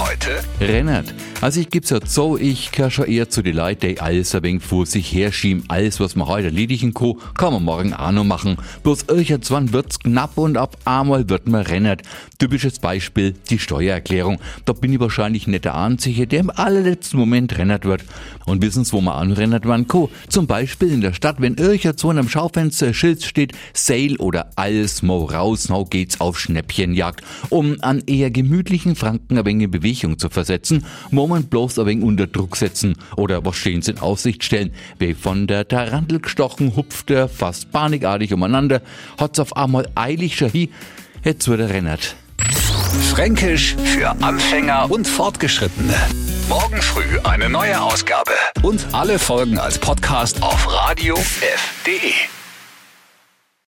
Heute Rennert. Also ich gib's ja so, ich kann schon eher zu den Leuten, die alles ein wenig vor sich herschieben. Alles, was man heute erledigen kann, kann man morgen auch noch machen. Bloß irgendwann wird's knapp und ab einmal wird man rennert. Typisches Beispiel, die Steuererklärung. Da bin ich wahrscheinlich nicht der Einzige, der im allerletzten Moment rennert wird. Und wissen's, wo man anrennert werden kann? Zum Beispiel in der Stadt, wenn irgendwann am Schaufenster Schild steht, Sale oder alles mo raus, now geht's auf Schnäppchenjagd. Um an eher gemütlichen Franken ein wenig in Bewegung zu versetzen, man bloß ein wenig unter Druck setzen oder was stehen in Aussicht stellen. Wie von der Tarantel gestochen, hupft er fast panikartig umeinander, hat's auf einmal eilig schon hi, jetzt wird er rennert. Fränkisch für Anfänger und Fortgeschrittene. Morgen früh eine neue Ausgabe. Und alle Folgen als Podcast auf radiof.de.